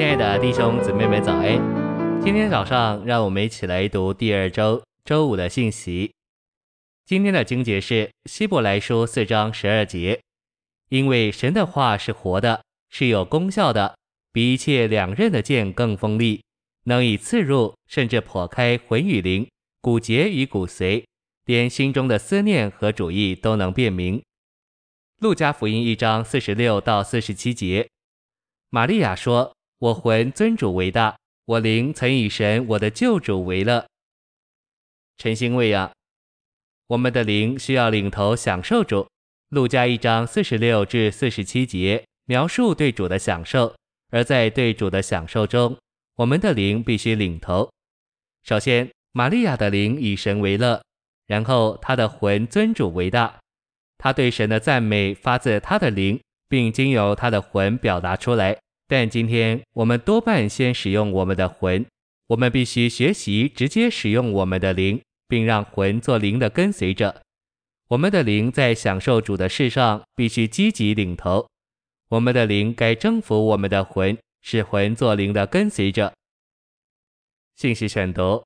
亲爱的弟兄姊妹们，早安！今天早上，让我们一起来读第二周周五的信息。今天的经节是希伯来书四章十二节，因为神的话是活的，是有功效的，比一切两刃的剑更锋利，能以刺入，甚至剖开魂与灵、骨节与骨髓，连心中的思念和主意都能辨明。路加福音一章四十六到四十七节，玛利亚说。我魂尊主为大，我灵曾以神我的救主为乐。陈星喂养，我们的灵需要领头享受主。路加一章四十六至四十七节描述对主的享受，而在对主的享受中，我们的灵必须领头。首先，玛利亚的灵以神为乐，然后她的魂尊主为大，她对神的赞美发自她的灵，并经由她的魂表达出来。但今天我们多半先使用我们的魂，我们必须学习直接使用我们的灵，并让魂做灵的跟随者。我们的灵在享受主的事上必须积极领头，我们的灵该征服我们的魂，使魂做灵的跟随者。信息选读：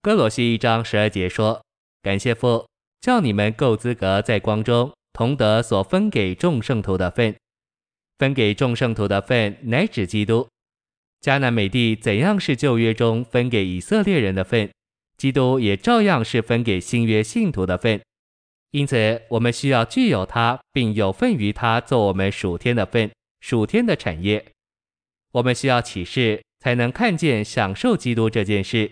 歌罗西一章十二节说：“感谢父，叫你们够资格在光中同得所分给众圣徒的份。”分给众圣徒的份乃指基督。迦南美地怎样是旧约中分给以色列人的份，基督也照样是分给新约信徒的份。因此，我们需要具有他，并有份于他，做我们属天的份、属天的产业。我们需要启示，才能看见享受基督这件事，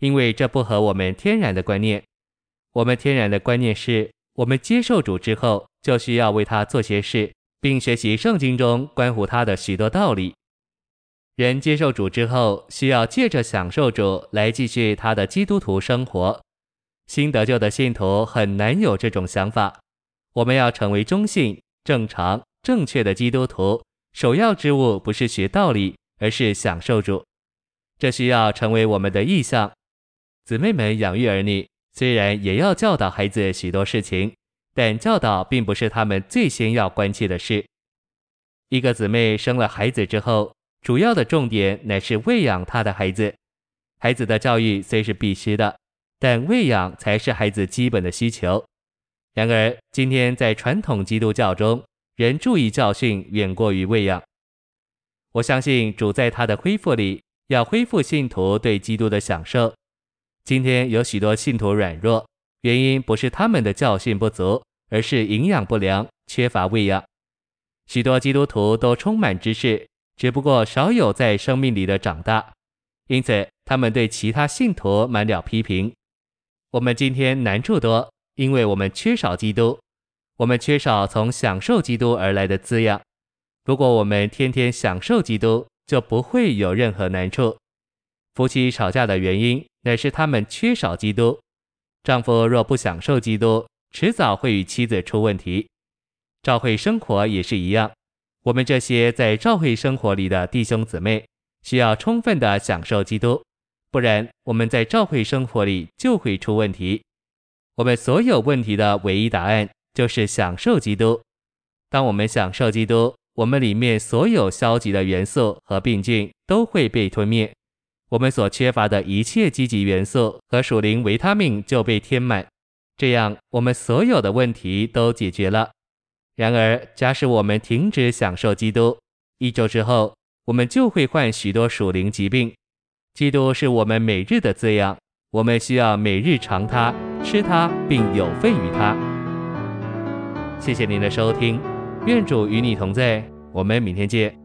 因为这不合我们天然的观念。我们天然的观念是，我们接受主之后，就需要为他做些事。并学习圣经中关乎他的许多道理。人接受主之后，需要借着享受主来继续他的基督徒生活。新得救的信徒很难有这种想法。我们要成为忠信、正常、正确的基督徒，首要之务不是学道理，而是享受主。这需要成为我们的意向。姊妹们养育儿女，虽然也要教导孩子许多事情。但教导并不是他们最先要关切的事。一个姊妹生了孩子之后，主要的重点乃是喂养她的孩子。孩子的教育虽是必须的，但喂养才是孩子基本的需求。然而，今天在传统基督教中，人注意教训远过于喂养。我相信主在他的恢复里要恢复信徒对基督的享受。今天有许多信徒软弱。原因不是他们的教训不足，而是营养不良，缺乏喂养。许多基督徒都充满知识，只不过少有在生命里的长大，因此他们对其他信徒满了批评。我们今天难处多，因为我们缺少基督，我们缺少从享受基督而来的滋养。如果我们天天享受基督，就不会有任何难处。夫妻吵架的原因，乃是他们缺少基督。丈夫若不享受基督，迟早会与妻子出问题。教会生活也是一样，我们这些在教会生活里的弟兄姊妹，需要充分的享受基督，不然我们在教会生活里就会出问题。我们所有问题的唯一答案就是享受基督。当我们享受基督，我们里面所有消极的元素和病菌都会被吞灭。我们所缺乏的一切积极元素和属灵维他命就被填满，这样我们所有的问题都解决了。然而，假使我们停止享受基督，一周之后，我们就会患许多属灵疾病。基督是我们每日的滋养，我们需要每日尝它、吃它，并有份于它。谢谢您的收听，愿主与你同在，我们明天见。